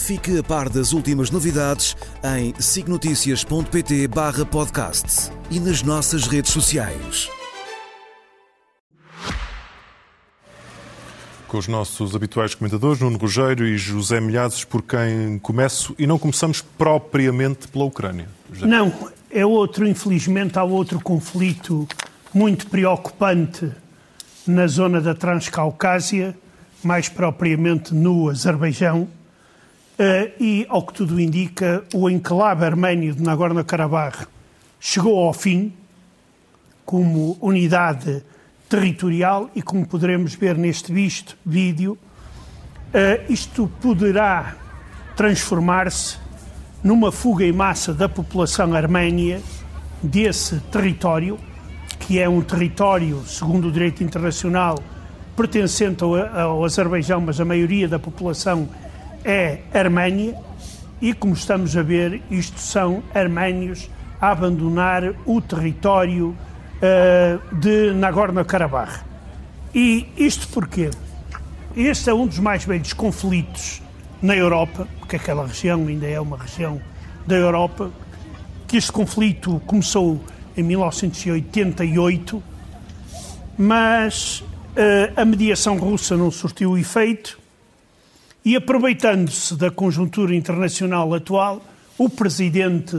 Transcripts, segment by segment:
Fique a par das últimas novidades em signoticias.pt barra podcast e nas nossas redes sociais. Com os nossos habituais comentadores, Nuno Rogério e José Milhazes, por quem começo, e não começamos propriamente pela Ucrânia. José. Não, é outro, infelizmente, há outro conflito muito preocupante na zona da Transcaucásia, mais propriamente no Azerbaijão, e, ao que tudo indica, o enclave arménio de Nagorno-Karabakh chegou ao fim como unidade territorial e, como poderemos ver neste visto vídeo, uh, isto poderá transformar-se numa fuga em massa da população arménia desse território, que é um território, segundo o direito internacional, pertencente ao, ao Azerbaijão, mas a maioria da população é Arménia e, como estamos a ver, isto são arménios a abandonar o território uh, de Nagorno-Karabakh. E isto porquê? Este é um dos mais velhos conflitos na Europa, porque aquela região ainda é uma região da Europa, que este conflito começou em 1988, mas uh, a mediação russa não surtiu efeito e aproveitando-se da conjuntura internacional atual, o presidente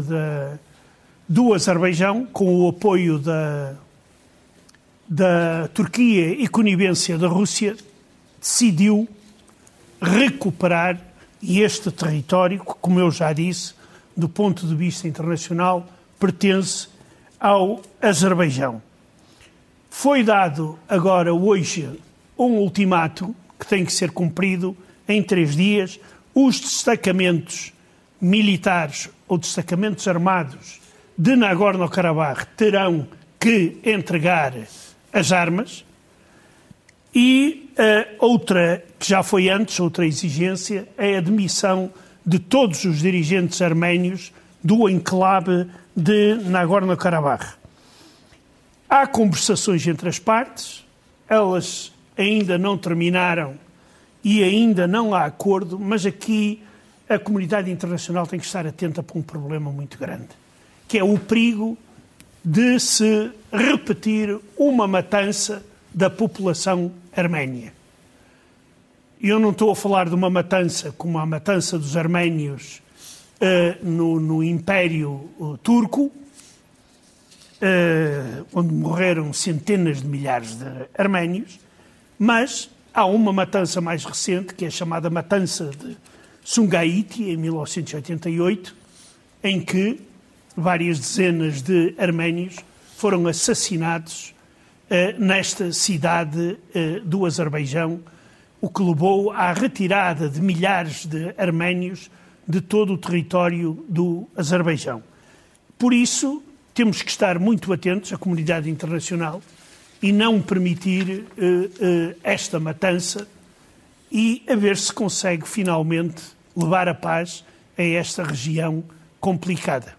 do Azerbaijão, com o apoio da, da Turquia e conivência da Rússia, decidiu recuperar este território, que, como eu já disse, do ponto de vista internacional, pertence ao Azerbaijão. Foi dado agora, hoje, um ultimato que tem que ser cumprido em três dias, os destacamentos militares ou destacamentos armados de Nagorno-Karabakh terão que entregar as armas e uh, outra, que já foi antes, outra exigência, é a demissão de todos os dirigentes arménios do enclave de Nagorno-Karabakh. Há conversações entre as partes, elas ainda não terminaram e ainda não há acordo, mas aqui a comunidade internacional tem que estar atenta para um problema muito grande, que é o perigo de se repetir uma matança da população arménia. Eu não estou a falar de uma matança como a matança dos arménios uh, no, no, Império uh, Turco, uh, onde morreram centenas de milhares de arménios, mas Há uma matança mais recente, que é a chamada Matança de Sungaiti, em 1988, em que várias dezenas de arménios foram assassinados uh, nesta cidade uh, do Azerbaijão, o que levou à retirada de milhares de arménios de todo o território do Azerbaijão. Por isso, temos que estar muito atentos, a comunidade internacional, e não permitir uh, uh, esta matança e a ver se consegue finalmente levar a paz a esta região complicada.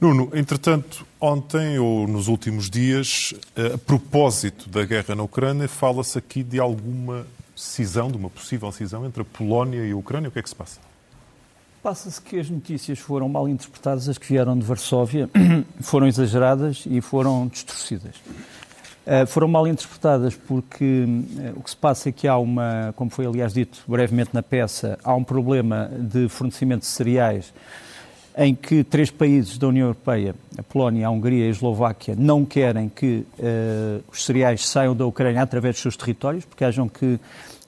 Nuno, entretanto, ontem ou nos últimos dias, a propósito da guerra na Ucrânia, fala-se aqui de alguma cisão, de uma possível cisão entre a Polónia e a Ucrânia. O que é que se passa? Passa-se que as notícias foram mal interpretadas, as que vieram de Varsóvia foram exageradas e foram distorcidas. Uh, foram mal interpretadas porque uh, o que se passa é que há uma, como foi aliás dito brevemente na peça, há um problema de fornecimento de cereais em que três países da União Europeia, a Polónia, a Hungria e a Eslováquia, não querem que uh, os cereais saiam da Ucrânia através dos seus territórios, porque acham que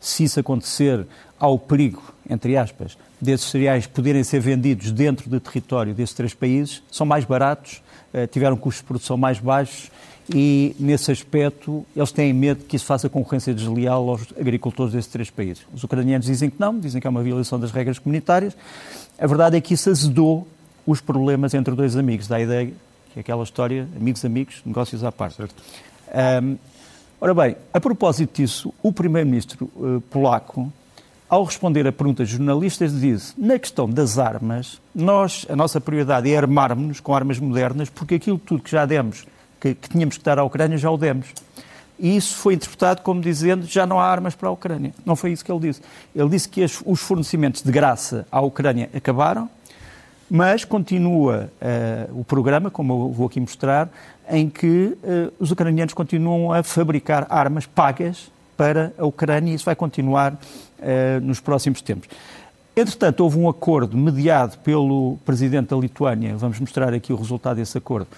se isso acontecer, há o perigo, entre aspas, desses cereais poderem ser vendidos dentro do território desses três países, são mais baratos, eh, tiveram custos de produção mais baixos e, nesse aspecto, eles têm medo que isso faça concorrência desleal aos agricultores desses três países. Os ucranianos dizem que não, dizem que é uma violação das regras comunitárias. A verdade é que isso azedou os problemas entre dois amigos, da ideia que é aquela história, amigos, amigos, negócios à parte. Certo. Um, ora bem, a propósito disso, o primeiro-ministro uh, polaco, ao responder a perguntas de jornalistas, disse, na questão das armas, nós, a nossa prioridade é armarmos-nos com armas modernas, porque aquilo tudo que já demos, que, que tínhamos que dar à Ucrânia, já o demos. E isso foi interpretado como dizendo já não há armas para a Ucrânia. Não foi isso que ele disse. Ele disse que os fornecimentos de graça à Ucrânia acabaram, mas continua uh, o programa, como eu vou aqui mostrar, em que uh, os ucranianos continuam a fabricar armas pagas para a Ucrânia e isso vai continuar uh, nos próximos tempos. Entretanto, houve um acordo mediado pelo presidente da Lituânia, vamos mostrar aqui o resultado desse acordo,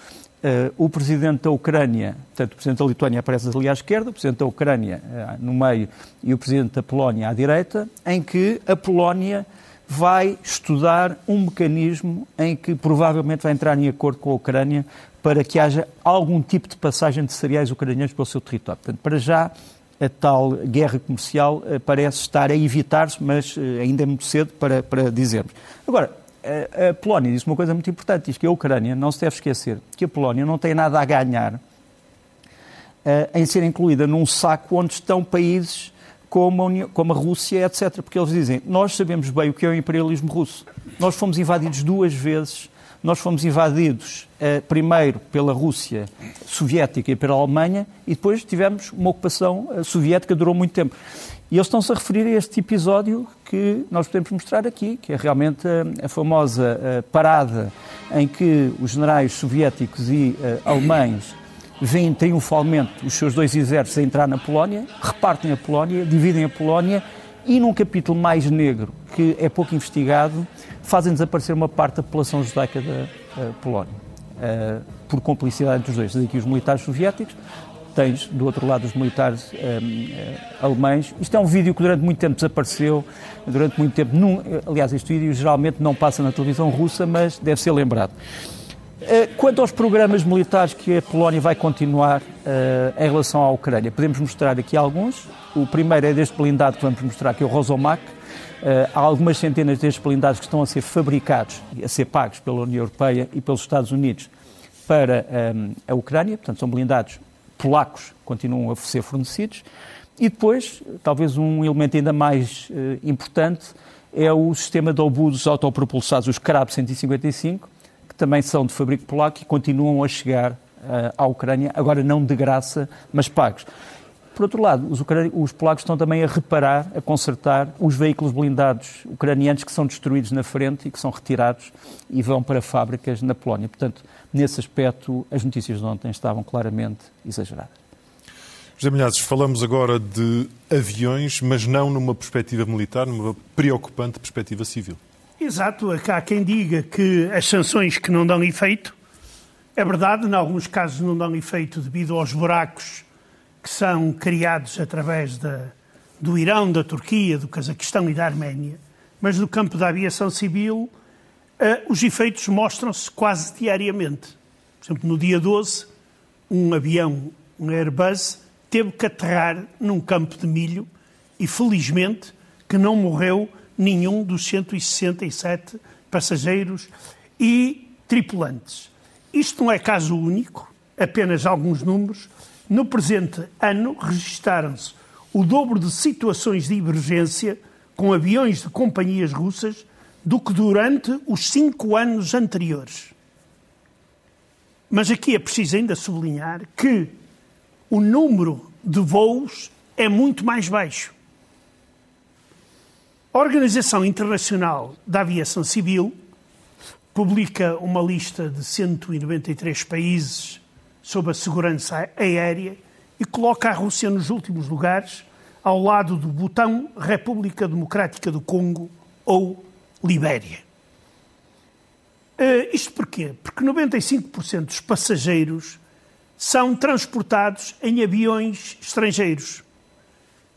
Uh, o presidente da Ucrânia, portanto, o presidente da Lituânia aparece ali à esquerda, o presidente da Ucrânia uh, no meio e o presidente da Polónia à direita, em que a Polónia vai estudar um mecanismo em que provavelmente vai entrar em acordo com a Ucrânia para que haja algum tipo de passagem de cereais ucranianos pelo seu território. Portanto, para já, a tal guerra comercial uh, parece estar a evitar-se, mas ainda é muito cedo para, para dizermos. Agora, a, Polónia disse uma coisa muito importante, diz que a Ucrânia, não se deve esquecer, que a Polónia não tem nada a ganhar uh, em ser incluída num saco onde estão países como a, União, como a Rússia, etc. Porque eles dizem, nós sabemos bem o que é o imperialismo russo. Nós fomos invadidos duas vezes, nós fomos invadidos uh, primeiro pela Rússia soviética e pela Alemanha e depois tivemos uma ocupação uh, soviética que durou muito tempo. E eles estão-se a referir a este episódio que nós podemos mostrar aqui, que é realmente a, a famosa a parada em que os generais soviéticos e a, alemães veem triunfalmente os seus dois exércitos a entrar na Polónia, repartem a Polónia, dividem a Polónia e, num capítulo mais negro, que é pouco investigado, fazem desaparecer uma parte da população judaica da Polónia, por complicidade dos dois. Aqui os militares soviéticos, tens do outro lado os militares uh, alemães. Isto é um vídeo que durante muito tempo desapareceu, durante muito tempo, num, aliás, este vídeo geralmente não passa na televisão russa, mas deve ser lembrado. Uh, quanto aos programas militares que a Polónia vai continuar uh, em relação à Ucrânia, podemos mostrar aqui alguns. O primeiro é deste blindado que vamos mostrar, que é o Rosomak. há algumas centenas destes blindados que estão a ser fabricados, a ser pagos pela União Europeia e pelos Estados Unidos para um, a Ucrânia, portanto são blindados polacos continuam a ser fornecidos. E depois, talvez um elemento ainda mais uh, importante, é o sistema de obusos autopropulsados, os Krab 155, que também são de fabrico polaco e continuam a chegar uh, à Ucrânia, agora não de graça, mas pagos. Por outro lado, os, os, polacos estão também a reparar, a consertar os veículos blindados ucranianos que são destruídos na frente e que são retirados e vão para fábricas na Polónia. Portanto, nesse aspecto, as notícias de ontem estavam claramente exageradas. José Milhazes, falamos agora de aviões, mas não numa perspectiva militar, numa preocupante perspectiva civil. Exato. Há quem diga que as sanções que não dão efeito, é verdade, em alguns casos não dão efeito devido aos buracos que são criados através da, do Irão, da Turquia, do Cazaquistão e da Arménia, mas no campo da aviação civil uh, os efeitos mostram-se quase diariamente. Por exemplo, no dia 12, um avião, um Airbus, teve que aterrar num campo de milho e, felizmente, que não morreu nenhum dos 167 passageiros e tripulantes. Isto não é caso único, apenas alguns números. No presente ano, registaram-se o dobro de situações de emergência com aviões de companhias russas do que durante os cinco anos anteriores. Mas aqui é preciso ainda sublinhar que o número de voos é muito mais baixo. A Organização Internacional da Aviação Civil publica uma lista de 193 países sobre a segurança aérea e coloca a Rússia nos últimos lugares, ao lado do Butão, República Democrática do Congo ou Libéria. Uh, isto porquê? Porque 95% dos passageiros são transportados em aviões estrangeiros,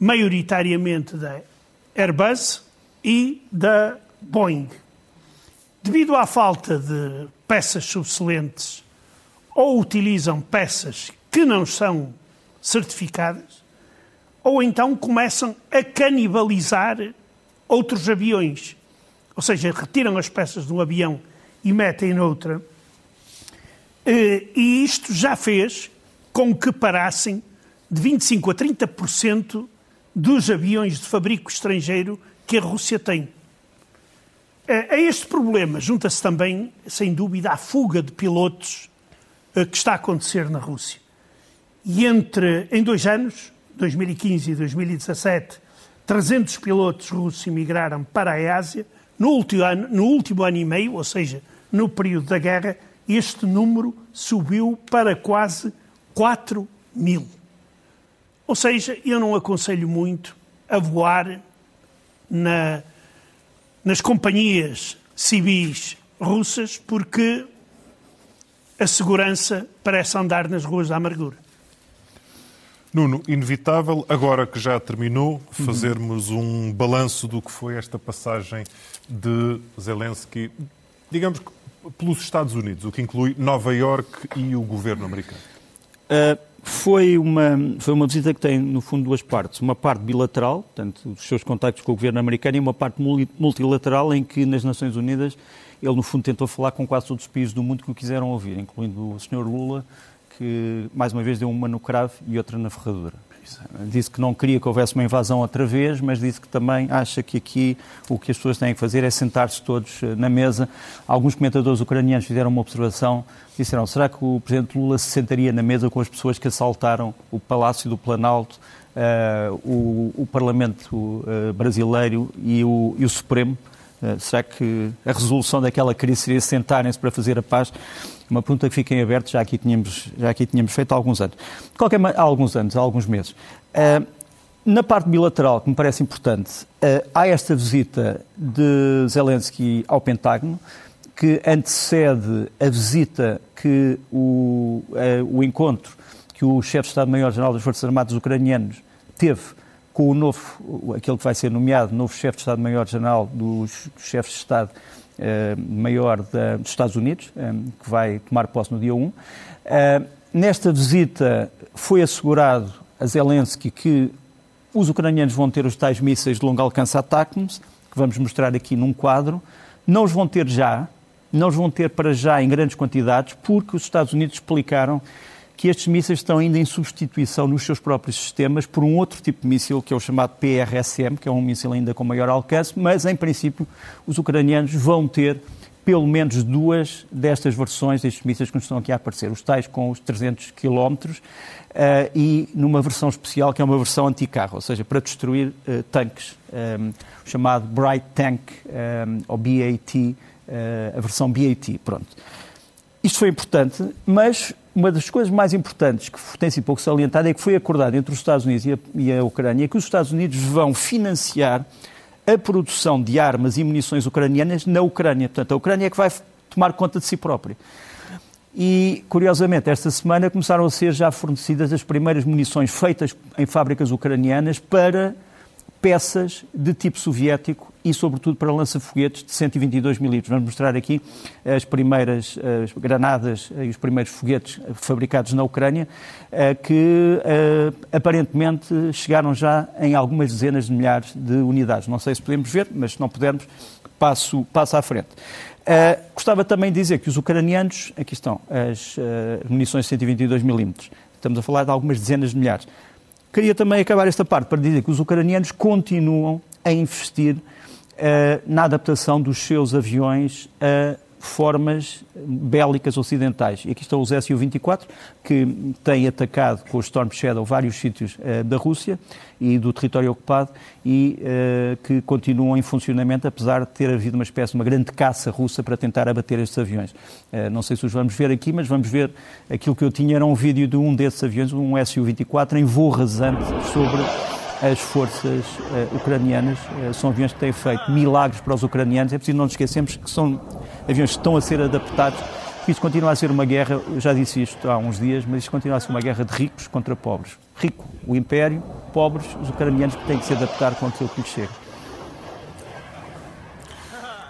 maioritariamente da Airbus e da Boeing. Devido à falta de peças subsolentes ou utilizam peças que não são certificadas, ou então começam a canibalizar outros aviões ou seja, retiram as peças de um avião e metem noutra. Eh, e isto já fez com que parassem de 25% a 30% dos aviões de fabrico estrangeiro que a Rússia tem. A este problema junta-se também, sem dúvida, a fuga de pilotos eh, que está a acontecer na Rússia. E entre, em dois anos, 2015 e 2017, 300 pilotos russos emigraram para a Ásia. No último, ano, no último ano e meio, ou seja, no período da guerra, este número subiu para quase 4 mil. Ou seja, eu não aconselho muito a voar na, nas companhias civis russas, porque a segurança parece andar nas ruas da amargura. Nuno, inevitável, agora que já terminou, fazermos um balanço do que foi esta passagem de Zelensky, digamos que pelos Estados Unidos, o que inclui Nova Iorque e o governo americano. Uh, foi, uma, foi uma visita que tem, no fundo, duas partes. Uma parte bilateral, portanto, os seus contactos com o governo americano, e uma parte multilateral, em que nas Nações Unidas ele, no fundo, tentou falar com quase todos os países do mundo que o quiseram ouvir, incluindo o Sr. Lula, que mais uma vez deu uma no cravo e outra na ferradura. Disse que não queria que houvesse uma invasão outra vez, mas disse que também acha que aqui o que as pessoas têm que fazer é sentar-se todos eh, na mesa. Alguns comentadores ucranianos fizeram uma observação, disseram, será que o Presidente Lula se sentaria na mesa com as pessoas que assaltaram o Palácio do Planalto, uh, o, o, Parlamento uh, brasileiro e o, e o Supremo? Uh, será que a resolução daquela crise seria sentarem-se para fazer a paz? Uma pergunta que fica em aberto, já aqui tínhamos, já aqui tínhamos feito há alguns anos. De qualquer há alguns anos, há alguns meses. Uh, na parte bilateral, que me parece importante, uh, há esta visita de Zelensky ao Pentágono, que antecede a visita que o, uh, o encontro que o chefe de Estado-Maior-General das Forças Armadas ucranianos teve com o novo, aquele que vai ser nomeado novo chefe de Estado-Maior-General dos, dos chefes de Estado maior da, dos Estados Unidos, eh, que vai tomar posse no dia 1. Eh, nesta visita foi assegurado a Zelensky que os ucranianos vão ter os tais mísseis de longo alcance ATACMS, que vamos mostrar aqui num quadro. Não os vão ter já, não os vão ter para já em grandes quantidades, porque os Estados Unidos explicaram que estes mísseis estão ainda em substituição nos seus próprios sistemas por um outro tipo de míssil, que é o chamado PRSM, que é um míssil ainda com maior alcance, mas em princípio os ucranianos vão ter pelo menos duas destas versões destes mísseis que nos estão aqui a aparecer, os tais com os 300 km uh, e numa versão especial que é uma versão anticarro, ou seja, para destruir uh, tanques, um, eh, o chamado Bright Tank um, ou BAT, uh, a versão BAT, pronto. Isto foi importante, mas uma das coisas mais importantes que tem sido pouco salientada é que foi acordado entre os Estados Unidos e a, e a Ucrânia que os Estados Unidos vão financiar a produção de armas e munições ucranianas na Ucrânia. Portanto, a Ucrânia é que vai tomar conta de si própria. E, curiosamente, esta semana começaram a ser já fornecidas as primeiras munições feitas em fábricas ucranianas para peças de tipo soviético e, sobretudo, para lança-foguetes de 122 milímetros. Vamos mostrar aqui as primeiras as granadas e os primeiros foguetes fabricados na Ucrânia, eh, que eh, aparentemente chegaram já em algumas dezenas de milhares de unidades. Não sei se podemos ver, mas se não pudermos, passo, passo à frente. Uh, gostava também de dizer que os ucranianos, aqui estão as uh, munições de 122 milímetros, estamos a falar de algumas dezenas de milhares. Queria também acabar esta parte para dizer que os ucranianos continuam a investir uh, na adaptação dos seus aviões a formas bélicas ocidentais. E aqui estão os Su-24, que têm atacado com o Storm Shadow vários sítios uh, da Rússia e do território ocupado e uh, que continuam em funcionamento, apesar de ter havido uma espécie de uma grande caça russa para tentar abater estes aviões. Uh, não sei se os vamos ver aqui, mas vamos ver aquilo que eu tinha, era um vídeo de um desses aviões, um Su-24, em voo rasante sobre as forças ucranianas. São aviões que têm feito milagres para os ucranianos. É preciso não nos esquecermos que são aviões que estão a ser adaptados. Isto continua a ser uma guerra, eu já disse isto há uns dias, mas isto continua a ser uma guerra de ricos contra pobres. Rico, o Império, pobres, os ucranianos que têm que se adaptar com aquilo que lhes chega.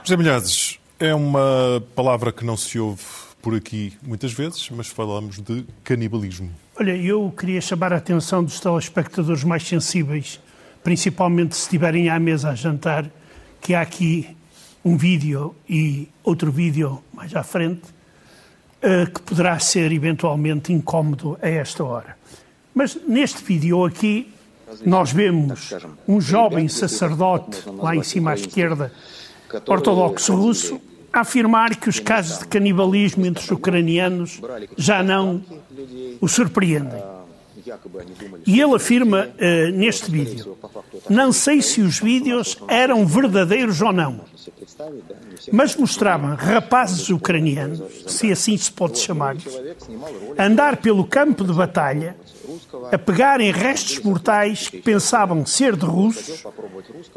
José Milhazes, é uma palavra que não se ouve por aqui muitas vezes, mas falamos de canibalismo. Olha, eu queria chamar a atenção dos telespectadores mais sensíveis, principalmente se estiverem à mesa a jantar, que há aqui um vídeo e outro vídeo mais à frente, uh, que poderá ser eventualmente incómodo a esta hora. Mas neste vídeo aqui, nós vemos um jovem sacerdote, lá em cima à esquerda, ortodoxo russo, afirmar que os casos de canibalismo entre os ucranianos já não o surpreendem. E ele afirma uh, neste vídeo: Não sei se os vídeos eram verdadeiros ou não, mas mostravam rapazes ucranianos, se assim se pode chamar, andar pelo campo de batalha, a pegarem restos mortais que pensavam ser de russos,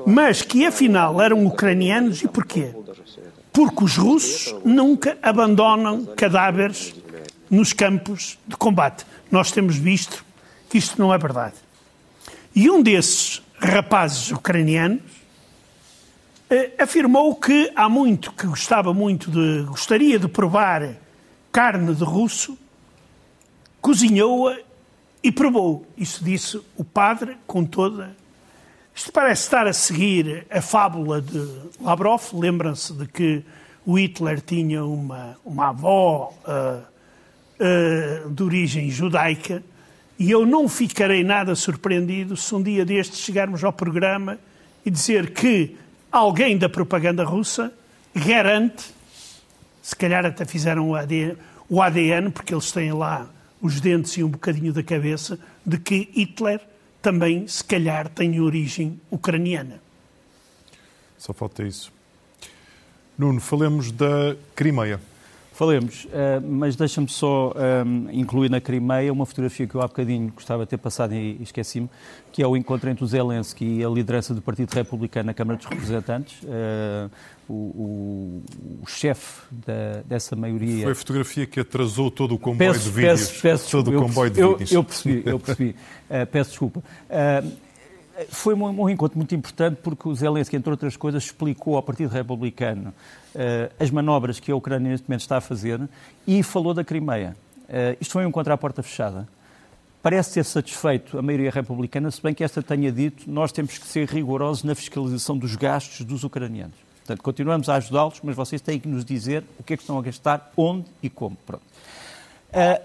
mas que afinal eram ucranianos. E porquê? Porque os russos nunca abandonam cadáveres nos campos de combate. Nós temos visto que isto não é verdade. E um desses rapazes ucranianos eh, afirmou que há muito, que gostava muito de, gostaria de provar carne de russo, cozinhou-a e provou. Isso disse o padre com toda. Isto parece estar a seguir a fábula de Lavrov. Lembram-se de que o Hitler tinha uma, uma avó uh, uh, de origem judaica e eu não ficarei nada surpreendido se um dia destes chegarmos ao programa e dizer que alguém da propaganda russa garante, se calhar até fizeram o ADN, porque eles têm lá os dentes e um bocadinho da cabeça, de que Hitler também, se calhar, tem origem ucraniana. Só falta isso. Nuno, falemos da Crimeia. Falemos, uh, mas deixa-me só eh, incluir na Crimeia uma fotografia que eu há bocadinho gostava de ter passado e esqueci-me, que é o encontro entre o Zelensky e a liderança do Partido Republicano na Câmara dos Representantes. Uh, o, o, o chefe dessa maioria. Foi a fotografia que atrasou todo o comboio peço, de vídeos. Peço, peço todo eu, o comboio de eu, vídeos. Eu percebi, eu percebi. Peço desculpa. Foi um, um, encontro muito importante porque o Zelensky, entre outras coisas, explicou ao Partido Republicano uh, as manobras que a Ucrânia neste momento está a fazer e falou da Crimeia. Uh, isto foi um encontro à porta fechada. Parece ter satisfeito a maioria republicana, se bem que esta tenha dito nós temos que ser rigorosos na fiscalização dos gastos dos ucranianos. Portanto, continuamos a ajudá-los, mas vocês têm que nos dizer o que é que estão a gastar, onde e como. Pronto.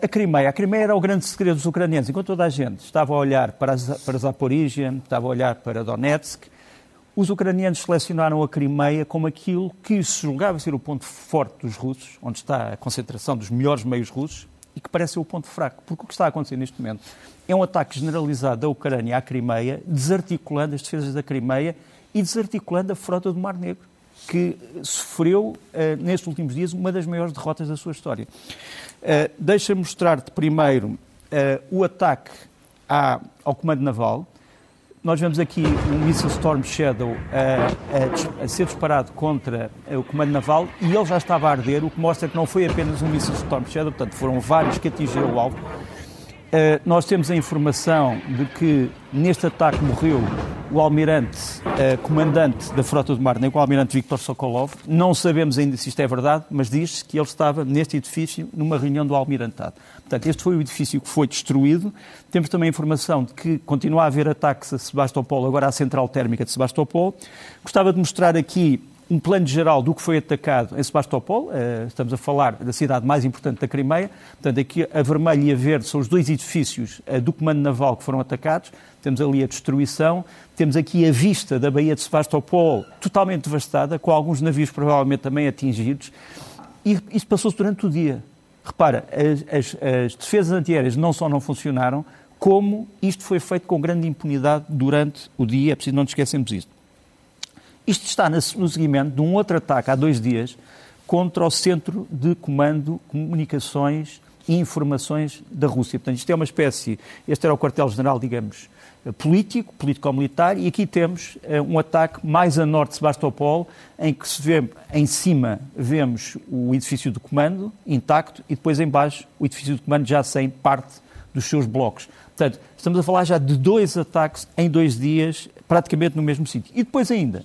A Crimeia. A Crimeia era o grande segredo dos ucranianos. Enquanto toda a gente estava a olhar para, para Zaporizhia, estava a olhar para Donetsk, os ucranianos selecionaram a Crimeia como aquilo que se julgava ser o ponto forte dos russos, onde está a concentração dos melhores meios russos, e que parece ser o ponto fraco. Porque o que está a acontecer neste momento é um ataque generalizado da Ucrânia à Crimeia, desarticulando as defesas da Crimeia e desarticulando a frota do Mar Negro, que sofreu, uh, nestes últimos dias, uma das maiores derrotas da sua história. Uh, Deixa-me mostrar-te primeiro uh, o ataque à, ao comando naval, nós vemos aqui um missile Storm Shadow a, a, a, ser disparado contra o comando naval e ele já estava a arder, o que mostra que não foi apenas um missile Storm Shadow, portanto foram vários que atingiram o alvo. Uh, nós temos a informação de que neste ataque morreu o almirante, uh, comandante da Frota do Mar Negro, o almirante Viktor Sokolov. Não sabemos ainda se isto é verdade, mas diz-se que ele estava neste edifício numa reunião do almirantado. Portanto, este foi o edifício que foi destruído. Temos também a informação de que continua a haver ataques a Sebastopol, agora à central térmica de Sebastopol. Gostava de mostrar aqui um plano geral do que foi atacado em Sebastopol. Eh, estamos a falar da cidade mais importante da Crimeia. Portanto, aqui a vermelho e a verde são os dois edifícios eh, do Comando Naval que foram atacados. Temos ali a destruição. Temos aqui a vista da Baía de Sebastopol totalmente devastada, com alguns navios provavelmente também atingidos. E isso passou-se durante o dia. Repara, as, as, as defesas antiaéreas não só não funcionaram, como isto foi feito com grande impunidade durante o dia. É preciso não nos esquecermos isto. Isto está no seguimento de um outro ataque há dois dias contra o Centro de Comando, Comunicações e Informações da Rússia. Portanto, isto é uma espécie, este era o quartel-general, digamos, político, político-militar, e aqui temos uh, um ataque mais a norte de Sebastopol, em que se vê, em cima vemos o edifício de comando intacto e depois em baixo o edifício de comando já sem parte dos seus blocos. Portanto, estamos a falar já de dois ataques em dois dias, praticamente no mesmo sítio. E depois ainda,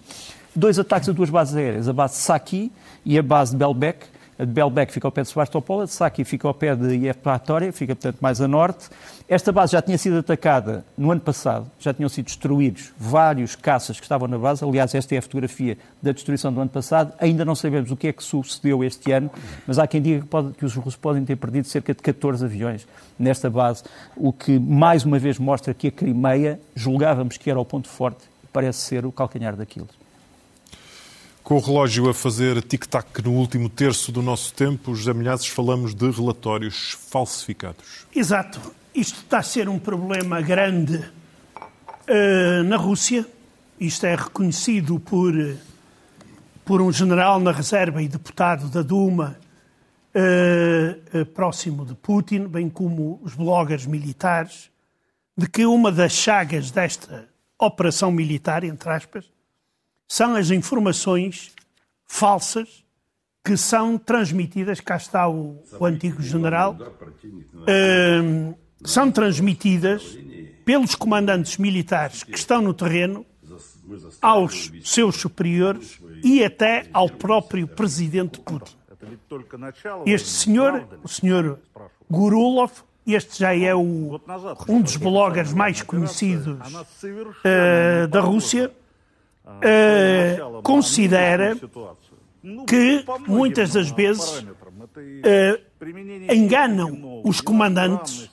dois ataques a duas bases aéreas, a base de Saki e a base de Belbek, A de Belbeck fica ao pé de Sebastopol, a de Saki fica ao pé de Yevpatoria, fica, portanto, mais a norte. Esta base já tinha sido atacada no ano passado, já tinham sido destruídos vários caças que estavam na base. Aliás, esta é a fotografia da destruição do ano passado. Ainda não sabemos o que é que sucedeu este ano, mas há quem diga que, pode, que os russos podem ter perdido cerca de 14 aviões nesta base, o que mais uma vez mostra que a Crimeia julgávamos que era o ponto forte, parece ser o calcanhar daquilo. Com o relógio a fazer tic-tac no último terço do nosso tempo, José Milhazes, falamos de relatórios falsificados. Exato. Isto está a ser um problema grande uh, na Rússia. Isto é reconhecido por, por um general na reserva e deputado da Duma uh, uh, próximo de Putin, bem como os bloggers militares, de que uma das chagas desta operação militar, entre aspas, são as informações falsas que são transmitidas, cá está o, o antigo general, uh, são transmitidas pelos comandantes militares que estão no terreno aos seus superiores e até ao próprio presidente Putin. Este senhor, o senhor Gurulov, este já é o, um dos bloggers mais conhecidos uh, da Rússia, uh, considera que muitas das vezes uh, enganam os comandantes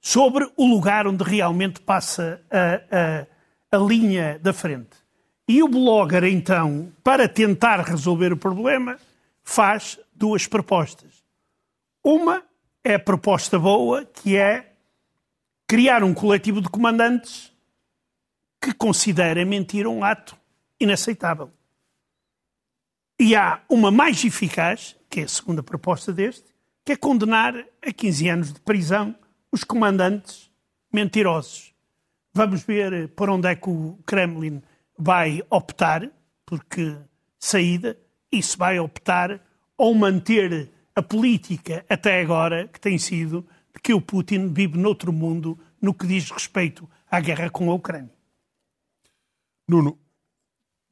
sobre o lugar onde realmente passa a, a, a linha da frente. E o blogger, então, para tentar resolver o problema, faz duas propostas. Uma é a proposta boa, que é criar um coletivo de comandantes que considera mentir um ato inaceitável. E há uma mais eficaz, que é a segunda proposta deste, que é condenar a 15 anos de prisão os comandantes mentirosos. Vamos ver por onde é que o Kremlin vai optar, porque saída, e se vai optar ou manter a política até agora, que tem sido de que o Putin vive noutro mundo no que diz respeito à guerra com a Ucrânia. Nuno,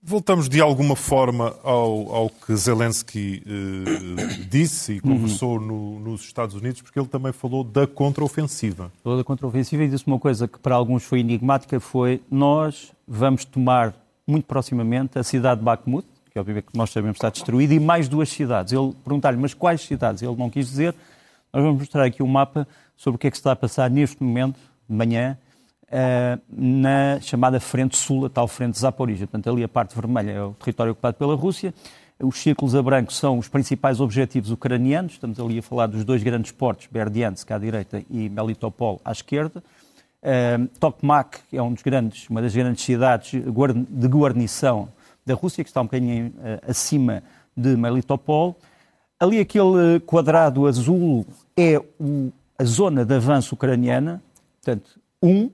voltamos de alguma forma ao, ao que Zelensky eh, disse e conversou uhum. no, nos Estados Unidos, porque ele também falou da contraofensiva. Falou da contraofensiva e disse uma coisa que para alguns foi enigmática, foi nós vamos tomar muito proximamente a cidade de Bakhmut, que obviamente que nós sabemos está destruída, e mais duas cidades. Ele perguntar-lhe, mas quais cidades? Ele não quis dizer. Nós vamos mostrar aqui um mapa sobre o que é que se está a passar neste momento, de manhã, uh, na chamada Frente Sul, a tal Frente Zaporizhia. Portanto, ali a parte vermelha é o território ocupado pela Rússia. Os círculos a branco são os principais objetivos ucranianos. Estamos ali a falar dos dois grandes portos, Berdiansk à direita e Melitopol à esquerda. Uh, Tokmak é um dos grandes, uma das grandes cidades de guarnição da Rússia, que está um bocadinho uh, acima de Melitopol. Ali aquele quadrado azul é o, a zona de avanço ucraniana, portanto, um,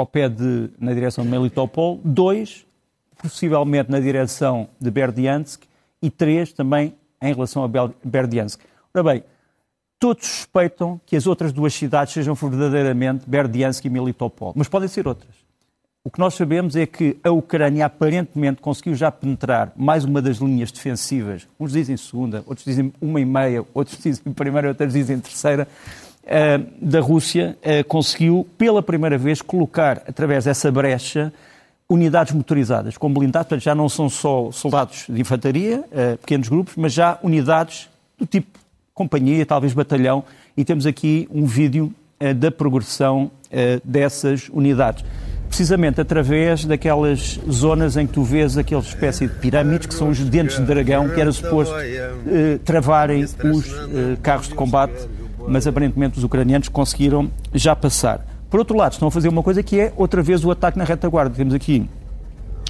ao pé de, na direção de Melitopol, dois, possivelmente na direção de Berdiansk, e três também em relação a Berdiansk. Ora bem, todos suspeitam que as outras duas cidades sejam verdadeiramente Berdiansk e Melitopol, mas podem ser outras. O que nós sabemos é que a Ucrânia aparentemente conseguiu já penetrar mais uma das linhas defensivas. Uns dizem segunda, outros dizem uma e meia, outros dizem primeira, outros dizem terceira. Uh, da Rússia uh, conseguiu pela primeira vez colocar através dessa brecha unidades motorizadas com blindados, portanto já não são só soldados de infantaria, uh, pequenos grupos, mas já unidades do tipo companhia, talvez batalhão, e temos aqui um vídeo da progressão dessas unidades. Precisamente através daquelas zonas em que tu vês aquela espécie de pirâmides que são os dentes de dragão que era suposto eh, travarem os eh, carros de combate, mas aparentemente os ucranianos conseguiram já passar. Por outro lado, estão a fazer uma coisa que é outra vez o ataque na retaguarda. Temos aqui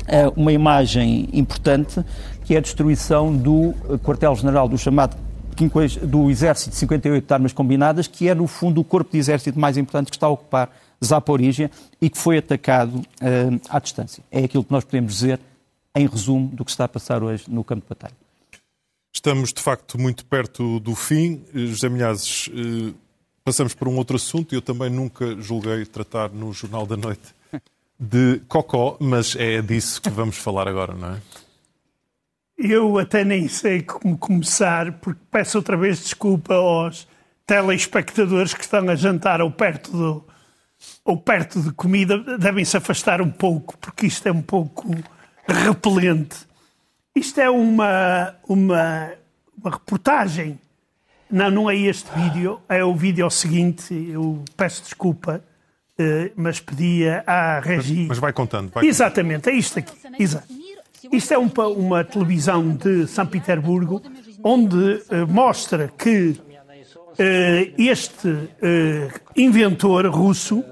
eh, uma imagem importante que é a destruição do eh, quartel-general do chamado do Exército de 58 de Armas Combinadas, que é, no fundo, o corpo de exército mais importante que está a ocupar Zaporígia e que foi atacado uh, à distância. É aquilo que nós podemos dizer, em resumo, do que está a passar hoje no campo de batalha. Estamos, de facto, muito perto do fim. José Milhazes, uh, passamos por um outro assunto. Eu também nunca julguei tratar no Jornal da Noite de cocó, mas é disso que vamos falar agora, não é? Eu até nem sei como começar, porque peço outra vez desculpa aos telespectadores que estão a jantar ou perto do, ou perto de comida, devem se afastar um pouco, porque isto é um pouco repelente. Isto é uma, uma, uma reportagem. Não, não é este vídeo, é o vídeo seguinte. Eu peço desculpa, eh, mas pedia à Regi. Mas vai contando. Vai Exatamente, é isto aqui. Exato. Isto é um, uma televisão de São Petersburgo, onde eh, mostra que eh, este inventor russo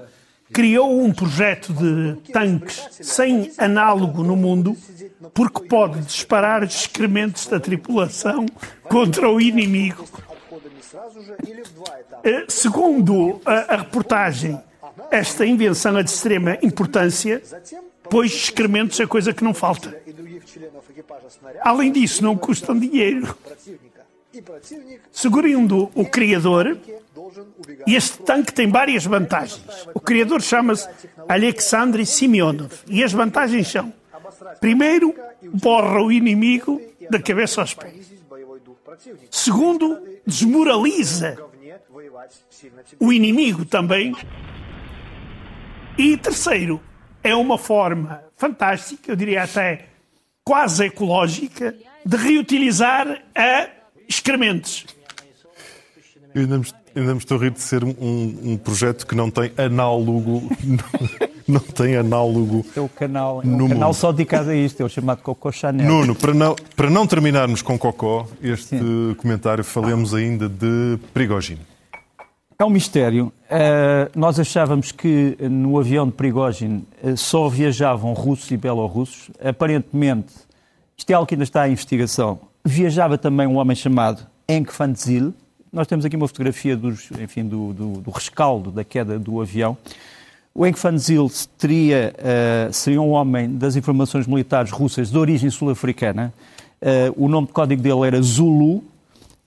criou um projeto de tanques sem análogo no mundo porque pode disparar excrementos da tripulação contra o inimigo. Eh, segundo a, a reportagem, esta invenção é de extrema importância, pois excrementos é coisa que não falta. Além disso, não custam dinheiro. Segundo o criador, este tanque tem várias vantagens. O criador chama-se Alexandre Simeonov e as vantagens são: primeiro, borra o inimigo da cabeça aos pés. Segundo, desmoraliza o inimigo também. E terceiro, é uma forma fantástica, eu diria até quase ecológica, de reutilizar a excrementos. Eu ainda me, ainda me estou a rir de ser um, um projeto que não tem análogo. não tem análogo. É o canal, é um canal mundo. só dedicado a isto, é o chamado Cocó Chanel. Nuno, para não, para não terminarmos com Cocó, este Sim. comentário, falemos ainda de Prigogine. É um mistério. Uh, nós achávamos que no avião de Prigogine uh, só viajavam russos e belorussos. Aparentemente, isto é algo que ainda está em investigação. Viajava também um homem chamado Enk Fantzil. Nós temos aqui uma fotografia dos, enfim, do, do, do rescaldo da queda do avião. O Enk Fantzil teria, uh, seria um homem das informações militares russas de origem sul-africana. Uh, o nome de código dele era Zulu.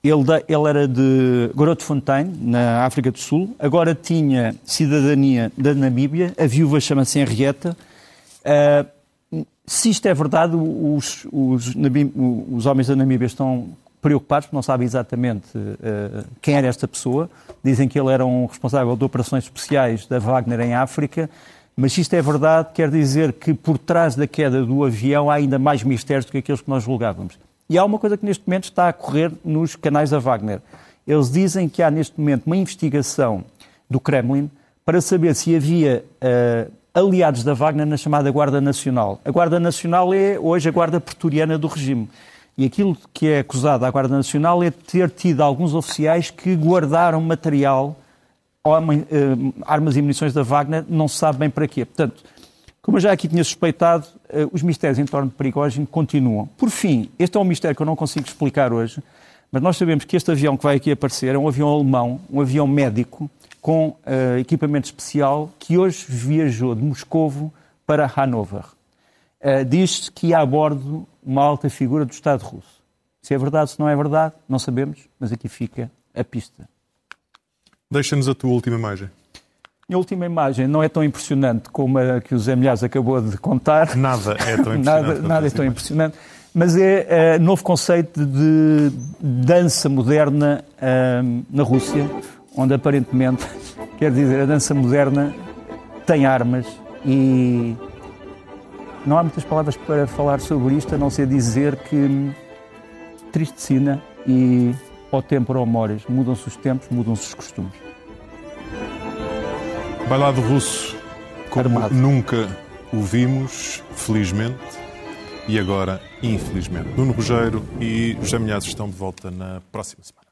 Ele, da, ele era de Grootfontein, na África do Sul. Agora tinha cidadania da Namíbia. A viúva chama-se Henrietta. Uh, se isto é verdade, os, os, os homens da Namíbia estão preocupados, porque não sabem exatamente uh, quem era esta pessoa. Dizem que ele era um responsável de operações especiais da Wagner em África. Mas se isto é verdade, quer dizer que por trás da queda do avião há ainda mais mistérios do que aqueles que nós julgávamos. E há uma coisa que neste momento está a correr nos canais da Wagner. Eles dizem que há neste momento uma investigação do Kremlin para saber se havia uh, aliados da Wagner na chamada Guarda Nacional. A Guarda Nacional é hoje a Guarda Pretoriana do regime. E aquilo que é acusado à Guarda Nacional é ter tido alguns oficiais que guardaram material, eh, armas e munições da Wagner, não se sabe bem para quê. Portanto, como eu já aqui tinha suspeitado, eh, os mistérios em torno de Perigógeno continuam. Por fim, este é um mistério que eu não consigo explicar hoje, mas nós sabemos que este avião que vai aqui aparecer é um avião alemão, um avião médico, com uh, equipamento especial que hoje viajou de Moscovo para Hanover. Uh, Diz-se que há a bordo uma alta figura do Estado russo. Se é verdade, se não é verdade, não sabemos, mas aqui fica a pista. Deixa-nos a tua última imagem. A última imagem não é tão impressionante como a que o Zé Milhaz acabou de contar. Nada é tão impressionante. nada, nada é tão impressionante. Mas é uh, novo conceito de dança moderna uh, na Rússia, onde aparentemente, quer dizer, a dança moderna tem armas e não há muitas palavras para falar sobre isto, a não ser dizer que tristecina e ao tempo ou moras, mudam-se os tempos, mudam-se os costumes. Bailado russo, como Armado. nunca o vimos, felizmente, e agora, infelizmente. Nuno Rogério e José Milhazes estão de volta na próxima semana.